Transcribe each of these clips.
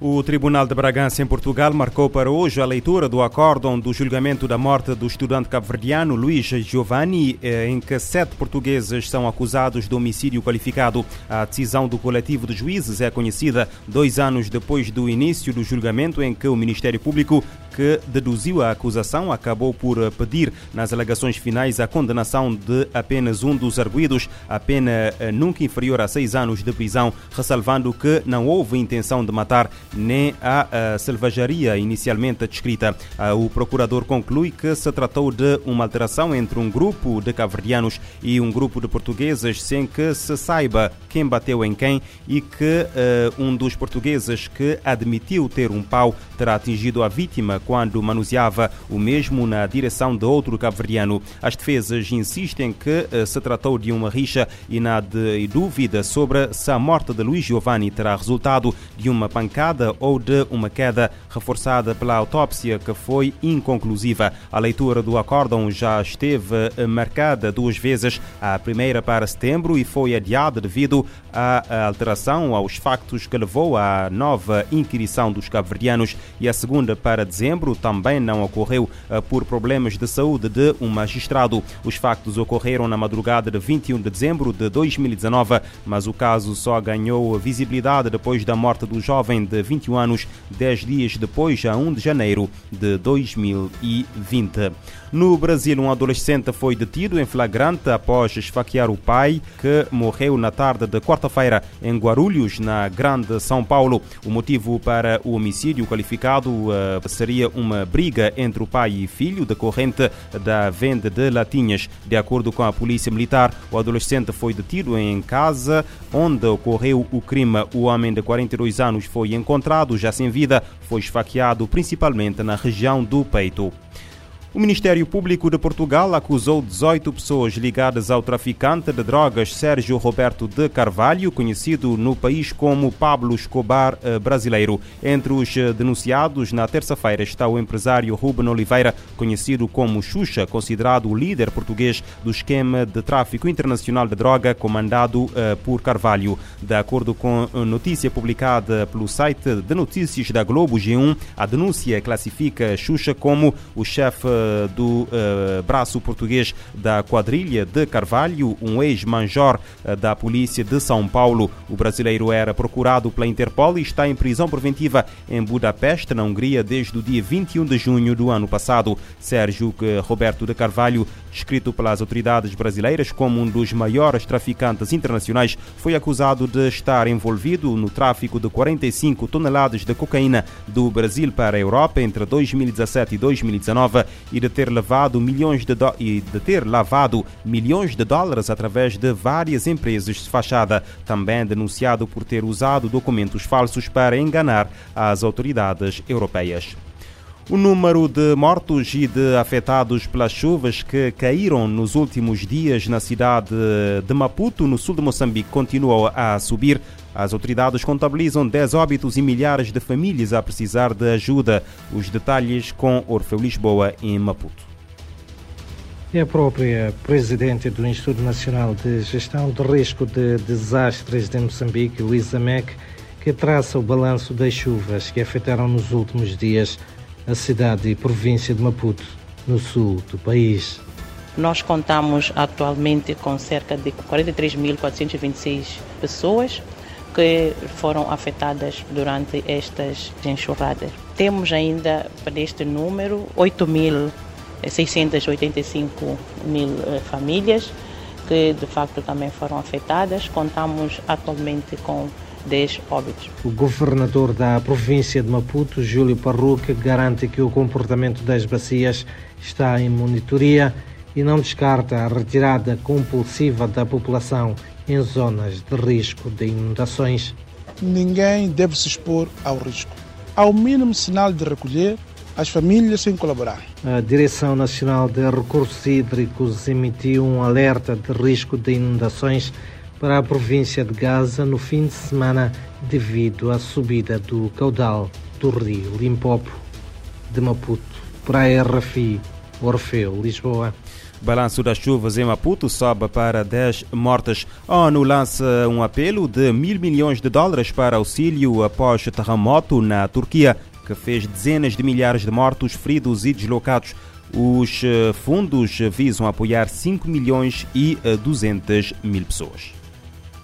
O Tribunal de Bragança em Portugal marcou para hoje a leitura do acórdão do julgamento da morte do estudante cabo-verdiano Luís Giovanni, eh, em que sete portugueses são acusados de homicídio qualificado. A decisão do coletivo de juízes é conhecida dois anos depois do início do julgamento, em que o Ministério Público que deduziu a acusação acabou por pedir nas alegações finais a condenação de apenas um dos arguídos, a pena eh, nunca inferior a seis anos de prisão, ressalvando que não houve intenção de matar nem a, a selvageria inicialmente descrita. O procurador conclui que se tratou de uma alteração entre um grupo de caverdianos e um grupo de portugueses sem que se saiba quem bateu em quem e que uh, um dos portugueses que admitiu ter um pau terá atingido a vítima quando manuseava o mesmo na direção de outro caverdiano. As defesas insistem que uh, se tratou de uma rixa e há de dúvida sobre se a morte de Luís Giovanni terá resultado de uma pancada ou de uma queda reforçada pela autópsia que foi inconclusiva. A leitura do acórdão já esteve marcada duas vezes, a primeira para setembro e foi adiada devido à alteração aos factos que levou à nova inquirição dos cabo-verdianos e a segunda para dezembro também não ocorreu eh, por problemas de saúde de um magistrado. Os factos ocorreram na madrugada de 21 de dezembro de 2019, mas o caso só ganhou visibilidade depois da morte do jovem de 21 anos, 10 dias depois, a 1 de janeiro de 2020. No Brasil, um adolescente foi detido em flagrante após esfaquear o pai, que morreu na tarde de quarta-feira em Guarulhos, na Grande São Paulo. O motivo para o homicídio qualificado uh, seria uma briga entre o pai e filho, decorrente da venda de latinhas. De acordo com a Polícia Militar, o adolescente foi detido em casa onde ocorreu o crime. O homem de 42 anos foi encontrado já sem vida, foi esfaqueado principalmente na região do peito. O Ministério Público de Portugal acusou 18 pessoas ligadas ao traficante de drogas Sérgio Roberto de Carvalho, conhecido no país como Pablo Escobar eh, brasileiro. Entre os eh, denunciados, na terça-feira está o empresário Ruben Oliveira, conhecido como Xuxa, considerado o líder português do esquema de tráfico internacional de droga comandado uh, por Carvalho. De acordo com notícia publicada pelo site de notícias da Globo G1, a denúncia classifica Xuxa como o chefe do uh, braço português da quadrilha de Carvalho, um ex-major uh, da polícia de São Paulo. O brasileiro era procurado pela Interpol e está em prisão preventiva em Budapeste, na Hungria, desde o dia 21 de junho do ano passado. Sérgio Roberto de Carvalho, descrito pelas autoridades brasileiras como um dos maiores traficantes internacionais, foi acusado de estar envolvido no tráfico de 45 toneladas de cocaína do Brasil para a Europa entre 2017 e 2019 e de ter levado milhões de do... e de ter lavado milhões de dólares através de várias empresas de fachada, também denunciado por ter usado documentos falsos para enganar as autoridades europeias. O número de mortos e de afetados pelas chuvas que caíram nos últimos dias na cidade de Maputo, no sul de Moçambique, continua a subir. As autoridades contabilizam 10 óbitos e milhares de famílias a precisar de ajuda. Os detalhes com Orfeu Lisboa em Maputo. É a própria presidente do Instituto Nacional de Gestão de Risco de Desastres de Moçambique, Luísa Meck, que traça o balanço das chuvas que afetaram nos últimos dias a cidade e província de Maputo, no sul do país. Nós contamos atualmente com cerca de 43.426 pessoas que foram afetadas durante estas enxurradas. Temos ainda para este número 8.685 mil eh, famílias que de facto também foram afetadas. Contamos atualmente com 10 óbitos. O governador da província de Maputo, Júlio Parruque, garante que o comportamento das bacias está em monitoria e não descarta a retirada compulsiva da população em zonas de risco de inundações. Ninguém deve se expor ao risco. Ao mínimo sinal de recolher, as famílias sem colaborar. A Direção Nacional de Recursos Hídricos emitiu um alerta de risco de inundações para a província de Gaza no fim de semana devido à subida do caudal do rio Limpopo de Maputo para a RFI Orfeu, Lisboa. Balanço das chuvas em Maputo sobe para 10 mortes. A ONU lança um apelo de mil milhões de dólares para auxílio após terremoto na Turquia, que fez dezenas de milhares de mortos, feridos e deslocados. Os eh, fundos visam apoiar 5 milhões e 200 mil pessoas.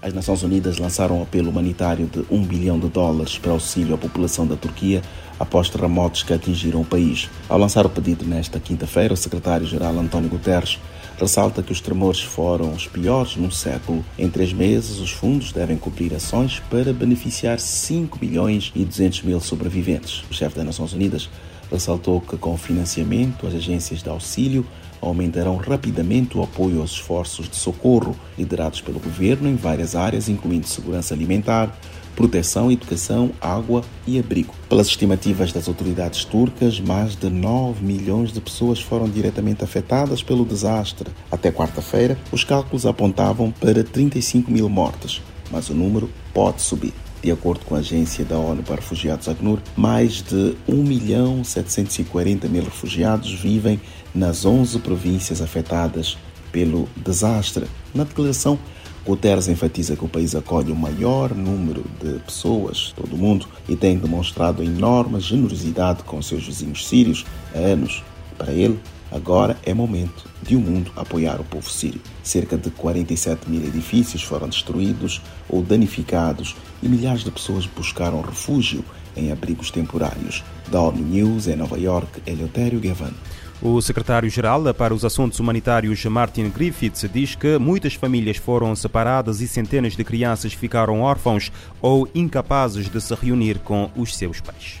As Nações Unidas lançaram um apelo humanitário de 1 bilhão de dólares para auxílio à população da Turquia após terremotos que atingiram o país. Ao lançar o pedido nesta quinta-feira, o secretário-geral António Guterres ressalta que os tremores foram os piores num século. Em três meses, os fundos devem cobrir ações para beneficiar 5 milhões e 200 mil sobreviventes. O chefe das Nações Unidas ressaltou que com o financiamento, as agências de auxílio aumentarão rapidamente o apoio aos esforços de socorro liderados pelo governo em várias áreas, incluindo segurança alimentar, proteção, educação, água e abrigo. Pelas estimativas das autoridades turcas, mais de 9 milhões de pessoas foram diretamente afetadas pelo desastre. Até quarta-feira, os cálculos apontavam para 35 mil mortes, mas o número pode subir. De acordo com a Agência da ONU para Refugiados ACNUR, mais de 1 milhão 740 mil refugiados vivem nas 11 províncias afetadas pelo desastre. Na declaração, Guterres enfatiza que o país acolhe o maior número de pessoas de todo o mundo e tem demonstrado enorme generosidade com seus vizinhos sírios há anos. Para ele, agora é momento de o um mundo apoiar o povo sírio. Cerca de 47 mil edifícios foram destruídos ou danificados e milhares de pessoas buscaram refúgio em abrigos temporários. Da ONU News em Nova York, Eleutério Gavan. O secretário-geral para os assuntos humanitários Martin Griffiths diz que muitas famílias foram separadas e centenas de crianças ficaram órfãos ou incapazes de se reunir com os seus pais.